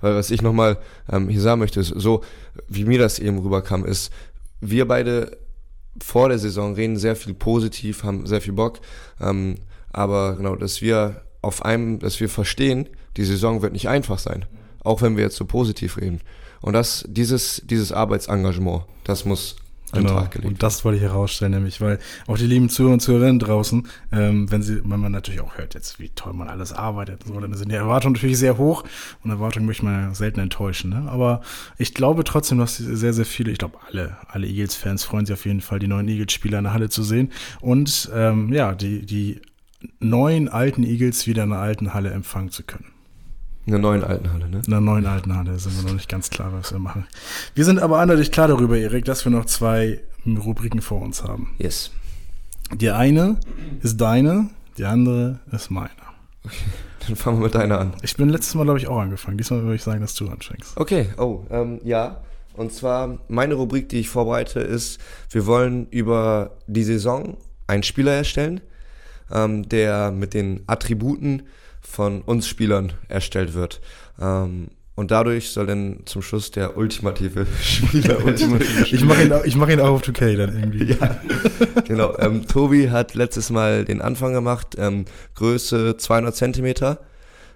Weil was ich nochmal ähm, hier sagen möchte, ist, so wie mir das eben rüberkam, ist, wir beide vor der Saison reden sehr viel positiv, haben sehr viel Bock. Ähm, aber genau, dass wir auf einem, dass wir verstehen, die Saison wird nicht einfach sein. Auch wenn wir jetzt so positiv reden. Und das, dieses, dieses Arbeitsengagement, das muss genau. Und das wollte ich herausstellen, nämlich, weil auch die lieben Zuhörer und Zuhörerinnen draußen, ähm, wenn sie, wenn man natürlich auch hört, jetzt wie toll man alles arbeitet, so, dann sind die Erwartungen natürlich sehr hoch und Erwartungen möchte man ja selten enttäuschen. Ne? Aber ich glaube trotzdem, dass sehr, sehr viele, ich glaube alle, alle Eagles-Fans freuen sich auf jeden Fall, die neuen Eagles-Spieler in der Halle zu sehen und ähm, ja, die, die neuen alten Eagles wieder in der alten Halle empfangen zu können. In der neuen alten Halle, ne? In der neuen alten Halle sind wir noch nicht ganz klar, was wir machen. Wir sind aber eindeutig klar darüber, Erik, dass wir noch zwei Rubriken vor uns haben. Yes. Die eine ist deine, die andere ist meine. Okay, dann fangen wir mit deiner an. Ich bin letztes Mal, glaube ich, auch angefangen. Diesmal würde ich sagen, dass du anfängst. Okay, oh, ähm, ja. Und zwar, meine Rubrik, die ich vorbereite, ist, wir wollen über die Saison einen Spieler erstellen, ähm, der mit den Attributen von uns Spielern erstellt wird. Ähm, und dadurch soll dann zum Schluss der ultimative Spieler, ultimative Ich mache ihn, auch- ich mach ihn auch auf 2K dann irgendwie. ja, genau. Ähm, Tobi hat letztes Mal den Anfang gemacht. Ähm, Größe 200 Zentimeter,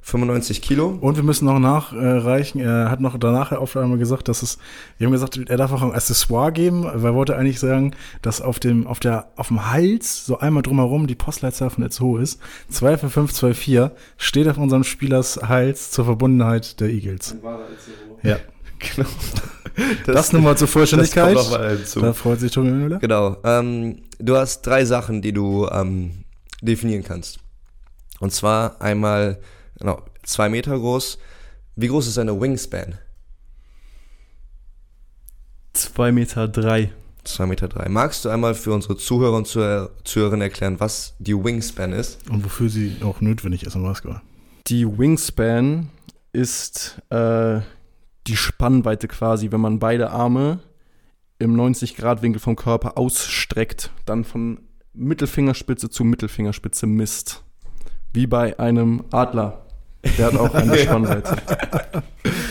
95 Kilo. Und wir müssen noch nachreichen, er hat noch danach auf einmal gesagt, dass es, wir haben gesagt, er darf auch ein Accessoire geben, weil er wollte eigentlich sagen, dass auf dem, auf der, auf dem Hals, so einmal drumherum, die Postleitzahl von Itzehoe ist, 24524, steht auf unserem Spielers Hals zur Verbundenheit der Eagles. Ja. Genau. Das, nur mal zur Vollständigkeit. Das kommt mal hinzu. Da freut sich Tobi Müller. Genau. Ähm, du hast drei Sachen, die du ähm, definieren kannst. Und zwar einmal, genau, zwei Meter groß. Wie groß ist deine Wingspan? 2 Meter drei. Zwei Meter drei. Magst du einmal für unsere Zuhörer und Zuhör- Zuhörerinnen erklären, was die Wingspan ist? Und wofür sie auch notwendig ist im Basketball. Die Wingspan ist äh, die Spannweite quasi, wenn man beide Arme im 90-Grad-Winkel vom Körper ausstreckt, dann von Mittelfingerspitze zu Mittelfingerspitze misst. Wie bei einem Adler. Der hat auch eine Spannweite.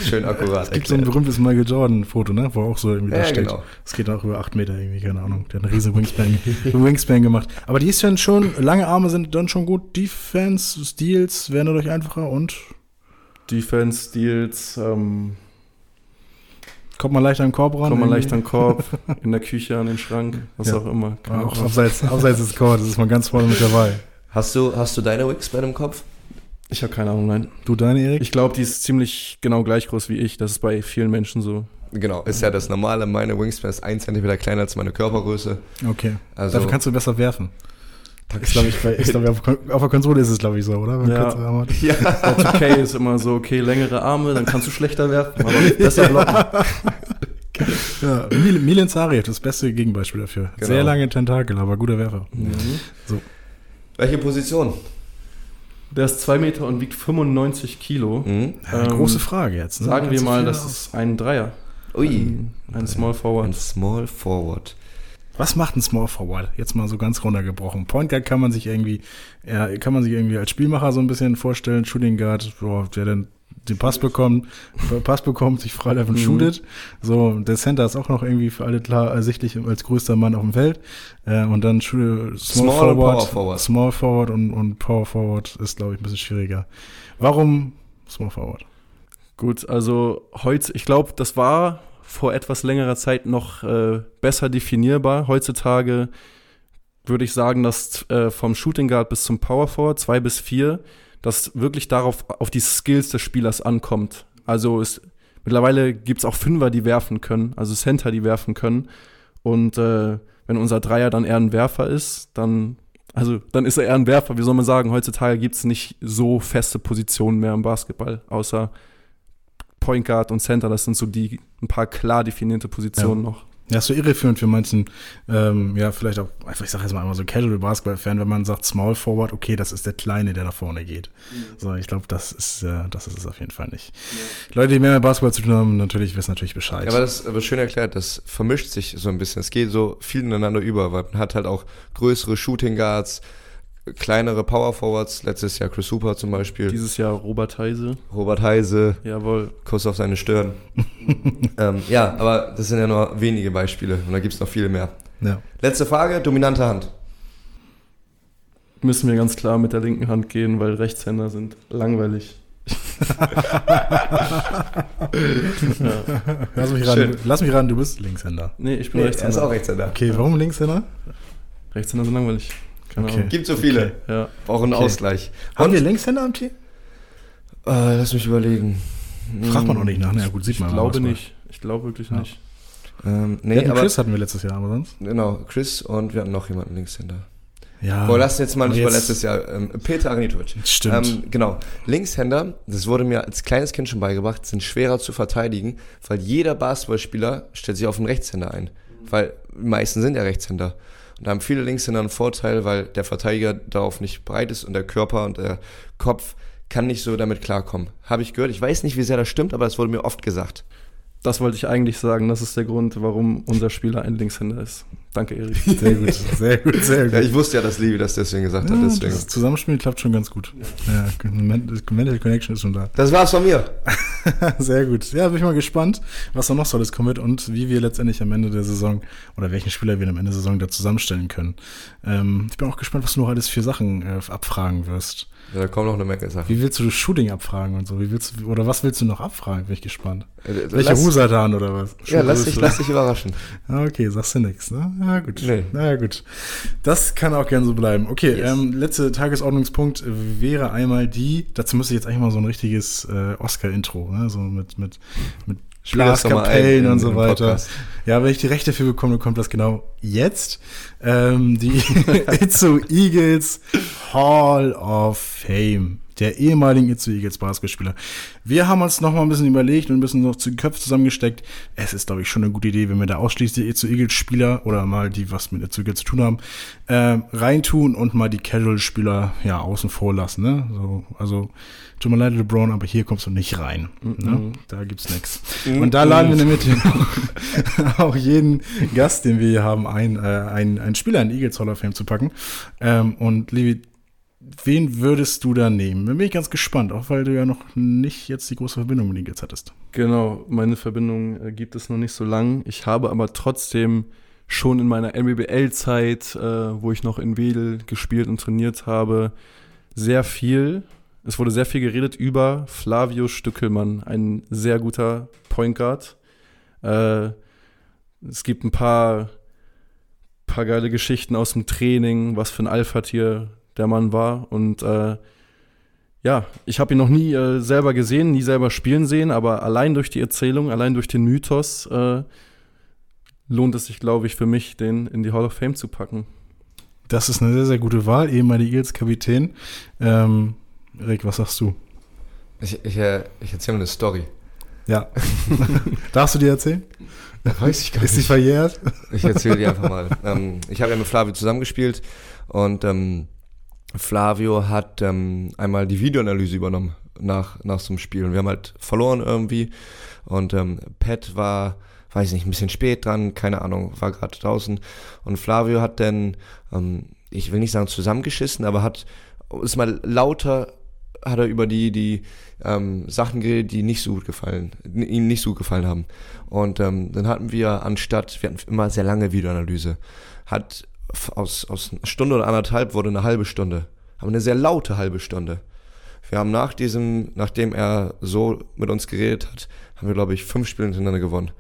Schön akkurat. Es gibt so ein berühmtes Michael Jordan-Foto, ne? Wo auch so irgendwie da Ja, steht. genau. Es geht auch über acht Meter irgendwie, keine Ahnung. Der hat eine riesige Wingspan, Wingspan gemacht. Aber die ist dann schon, lange Arme sind dann schon gut. Defense, Steals werden dadurch einfacher und Defense, Steals, ähm, kommt man leichter in den Korb ran. kommt man irgendwie. leicht an den Korb, in der Küche, an den Schrank, was Ja. auch immer. Auch abseits, abseits des Korb, das ist man ganz vorne mit dabei. Hast du, hast du deine Wingspan im Kopf? Ich habe keine Ahnung, nein. Du deine, Erik? Ich glaube, die ist ziemlich genau gleich groß wie ich. Das ist bei vielen Menschen so. Genau, ist ja das Normale. Meine Wingspan ist ein Zentimeter kleiner als meine Körpergröße. Okay. Also, Dafür kannst du besser werfen. Ist, glaub ich, bei, ist, glaub ich, auf, auf der Konsole ist es, glaube ich, so, oder? Wenn Ja. Bei 2K ist immer so, okay, längere Arme, dann kannst du schlechter werfen, aber besser blocken. Ja, Mil Milan Zariev, das beste Gegenbeispiel dafür. Genau. Sehr lange Tentakel, aber guter Werfer. Mhm. Welche Position? Der ist 2 Meter und wiegt 95 Kilo. Mhm. Ja, Ähm, große Frage jetzt. Ne? Sagen wir mal, das ist ein Dreier. Ui. Ein, ein Small Ein Forward. Small Forward. Was macht ein Small Forward? Jetzt mal so ganz runtergebrochen. Point Guard kann man sich irgendwie, ja, kann man sich irgendwie als Spielmacher so ein bisschen vorstellen. Shooting Guard, boah, der dann den Pass bekommt, Pass bekommt, sich freiläuft und Mhm. shootet. So, der Center ist auch noch irgendwie für alle klar ersichtlich als größter Mann auf dem Feld. Äh, und dann Small, Small Forward, Power Forward. Small Forward und, und Power Forward ist, glaube ich, ein bisschen schwieriger. Warum Small Forward? Gut, also heute, ich glaube, das war vor etwas längerer Zeit noch äh, besser definierbar. Heutzutage würde ich sagen, dass äh, vom Shooting Guard bis zum Power Forward, zwei bis vier, das wirklich darauf, auf die Skills des Spielers ankommt. Also es, mittlerweile gibt es auch Fünfer, die werfen können, also Center, die werfen können. Und äh, wenn unser Dreier dann eher ein Werfer ist, dann, also dann ist er eher ein Werfer. Wie soll man sagen, heutzutage gibt es nicht so feste Positionen mehr im Basketball, außer Point Guard und Center, das sind so die ein paar klar definierte Positionen noch. Ja, ist so irreführend für manchen, ähm, ja, vielleicht auch, einfach, ich sage jetzt mal einmal so Casual Basketball-Fan, wenn man sagt Small Forward, okay, das ist der Kleine, der nach vorne geht. So, ich glaube, das ist, äh, das ist es auf jeden Fall nicht. Leute, die mehr mit Basketball zu tun haben, natürlich wissen natürlich Bescheid. Ja, aber das aber schön erklärt, das vermischt sich so ein bisschen. Es geht so viel ineinander über, weil man hat halt auch größere Shooting Guards, kleinere Power Forwards, letztes Jahr Chris Hooper zum Beispiel, Dieses Jahr Robert Heise. Robert Heise, Jawohl. Kuss auf seine Stirn. ähm, ja, aber das sind ja nur wenige Beispiele und da gibt's noch viele mehr. ja. Letzte Frage, dominante Hand. Müssen wir ganz klar mit der linken Hand gehen, weil Rechtshänder sind langweilig. Lass mich ran, lass mich ran, du bist Linkshänder. Nee, ich bin Nee, er ist Rechtshänder. auch Rechtshänder. Okay, warum Linkshänder? Rechtshänder sind langweilig. Keine Okay. Gibt so viele. Okay. Ja. Brauchen einen Okay. Ausgleich. Haben Und- wir Linkshänder am Team? Äh, lass mich überlegen. Fragt man auch nicht nach, na ja, gut, sieht Ich man. glaube Basketball. nicht. Ich glaube wirklich Ja. nicht. Ähm, Nee, hatten aber Chris hatten wir letztes Jahr, aber sonst? genau, Chris und wir hatten noch jemanden Linkshänder. Ja. Boah, lass jetzt mal nicht über jetzt- letztes Jahr. Ähm, Peter Agnitovic. Stimmt. Ähm, genau. Linkshänder, das wurde mir als kleines Kind schon beigebracht, sind schwerer zu verteidigen, weil jeder Basketballspieler stellt sich auf einen Rechtshänder ein. Weil die meisten sind ja Rechtshänder. Und da haben viele Linkshänder einen Vorteil, weil der Verteidiger darauf nicht bereit ist und der Körper und der Kopf kann nicht so damit klarkommen. Habe ich gehört. Ich weiß nicht, wie sehr das stimmt, aber es wurde mir oft gesagt. Das wollte ich eigentlich sagen. Das ist der Grund, warum unser Spieler ein Linkshänder ist. Danke, Erik. Sehr gut, sehr gut, sehr gut. Ja, ich wusste ja, dass Levi das deswegen gesagt hat. Ja, Deswegen. das Zusammenspiel klappt schon ganz gut. Ja, Mental Connection ist schon da. Das war's von mir. Sehr gut. Ja, bin ich mal gespannt, was da noch so alles kommt und wie wir letztendlich am Ende der Saison oder welchen Spieler wir am Ende der Saison da zusammenstellen können. Ähm, ich bin auch gespannt, was du noch alles für Sachen äh, abfragen wirst. Ja, da kommen noch eine Menge Sachen. Wie willst du das Shooting abfragen und so? Wie willst du, oder was willst du noch abfragen? Bin ich gespannt. Äh, Welcher lass- Husatan oder was? Ja, lass dich, lass dich überraschen. Ah, Okay, sagst du nix, ne? Na gut. Nee. Na gut. Das kann auch gern so bleiben. Okay, Yes. ähm, letzter Tagesordnungspunkt wäre einmal die, dazu müsste ich jetzt eigentlich mal so ein richtiges äh, Oscar-Intro, ne? So mit, mit, mit Blaskapellen und so weiter. Podcast. Ja, wenn ich die Rechte dafür bekomme, kommt das genau jetzt. Ähm, die Itzu Eagles Hall of Fame. Der ehemaligen Itzu Eagles Basketballspieler. Wir haben uns noch mal ein bisschen überlegt und ein bisschen noch zu Köpfen zusammengesteckt. Es ist, glaube ich, schon eine gute Idee, wenn wir da ausschließlich Itzu Eagles Spieler oder mal die, was mit Itzu Eagles zu tun haben, ähm, reintun und mal die Casual-Spieler ja außen vor lassen. Ne? So, also, tut mir leid, LeBron, aber hier kommst du nicht rein. Ne? Da gibt's nix. Und da laden wir nämlich den, auch jeden Gast, den wir hier haben, ein, äh, ein, ein Spieler in Eagles Hall of Fame zu packen. Ähm, und Levi, wen würdest du da nehmen? Bin ich ganz gespannt, auch weil du ja noch nicht jetzt die große Verbindung mit den Eagles hattest. Genau, meine Verbindung äh, gibt es noch nicht so lang. Ich habe aber trotzdem schon in meiner MBBL-Zeit, äh, wo ich noch in Wedel gespielt und trainiert habe, sehr viel. Es wurde sehr viel geredet über Flavio Stückelmann, ein sehr guter Point Guard. Äh, es gibt ein paar, paar geile Geschichten aus dem Training, was für ein Alpha-Tier der Mann war. Und äh, ja, ich habe ihn noch nie äh, selber gesehen, nie selber spielen sehen, aber allein durch die Erzählung, allein durch den Mythos äh, lohnt es sich, glaube ich, für mich, den in die Hall of Fame zu packen. Das ist eine sehr, sehr gute Wahl, ehemaliger Eagles-Kapitän. Ähm, Rick, was sagst du? Ich, ich, äh, ich erzähle eine Story. Ja. Darfst du dir erzählen? Weiß ich gar Ist sie verjährt? Ich erzähle dir einfach mal. ähm, ich habe ja mit Flavio zusammengespielt und ähm, Flavio hat ähm, einmal die Videoanalyse übernommen nach, nach so einem Spiel. Und wir haben halt verloren irgendwie. Und ähm, Pat war, weiß nicht, ein bisschen spät dran, keine Ahnung, war gerade draußen. Und Flavio hat dann, ähm, ich will nicht sagen zusammengeschissen, aber hat ist mal lauter hat er über die, die ähm, Sachen geredet, die nicht so gut gefallen, ihm nicht so gut gefallen haben. Und ähm, dann hatten wir anstatt, wir hatten immer sehr lange Videoanalyse, hat aus, aus einer Stunde oder anderthalb wurde eine halbe Stunde. Aber eine sehr laute halbe Stunde. Wir haben nach diesem, nachdem er so mit uns geredet hat, haben wir, glaube ich, fünf Spiele hintereinander gewonnen.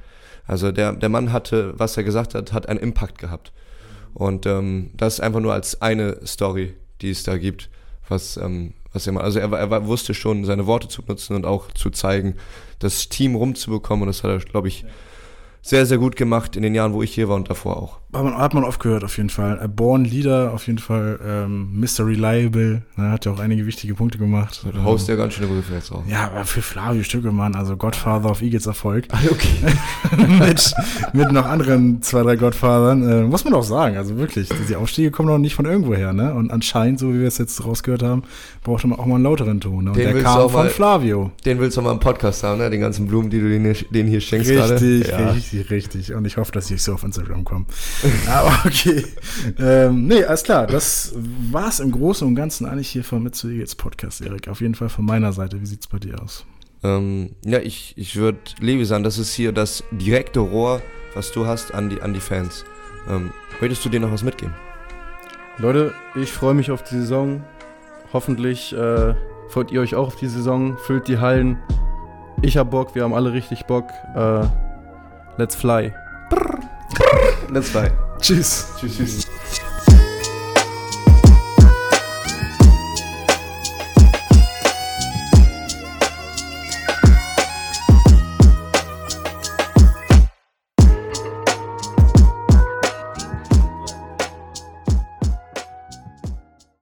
Also der, der Mann hatte, was er gesagt hat, hat einen Impact gehabt. Und ähm, das einfach nur als eine Story, die es da gibt, was, ähm, was er mal, also er, er wusste schon, seine Worte zu benutzen und auch zu zeigen, das Team rumzubekommen. Und das hat er, glaube ich, sehr, sehr gut gemacht in den Jahren, wo ich hier war und davor auch. Hat man, hat man oft gehört, auf jeden Fall. Born Leader, auf jeden Fall. Ähm, Mr. Reliable, ne, hat ja auch einige wichtige Punkte gemacht. Du haust ja ganz schöne Begriffe jetzt raus. Ja, aber für Flavio Stückelmann, also Godfather of Eagles Erfolg. okay. mit, mit noch anderen zwei, drei Godfathern. Äh, muss man auch sagen, also wirklich. Die Aufstiege kommen noch nicht von irgendwoher, ne? Und anscheinend, so wie wir es jetzt rausgehört haben, braucht man auch mal einen lauteren Ton. Ne? Und Den der kam von mal- Flavio. Den willst du mal im Podcast haben, ne? Den ganzen Blumen, die du denen hier, denen hier schenkst gerade. Richtig, Ja. richtig, richtig. Und ich hoffe, dass ich so auf Instagram komme. Aber okay. ähm, nee, alles klar. Das war's im Großen und Ganzen eigentlich hier von Mit zu Eagles Podcast, Erik. Auf jeden Fall von meiner Seite. Wie sieht's bei dir aus? Ähm, ja, ich, ich würde Levi sagen, das ist hier das direkte Rohr, was du hast an die, an die Fans. Ähm, möchtest du dir noch was mitgeben? Leute, ich freue mich auf die Saison. Hoffentlich äh, freut ihr euch auch auf die Saison. Füllt die Hallen. Ich hab Bock, wir haben alle richtig Bock. Äh, let's fly. Let's fly. Tschüss. Tschüss, tschüss.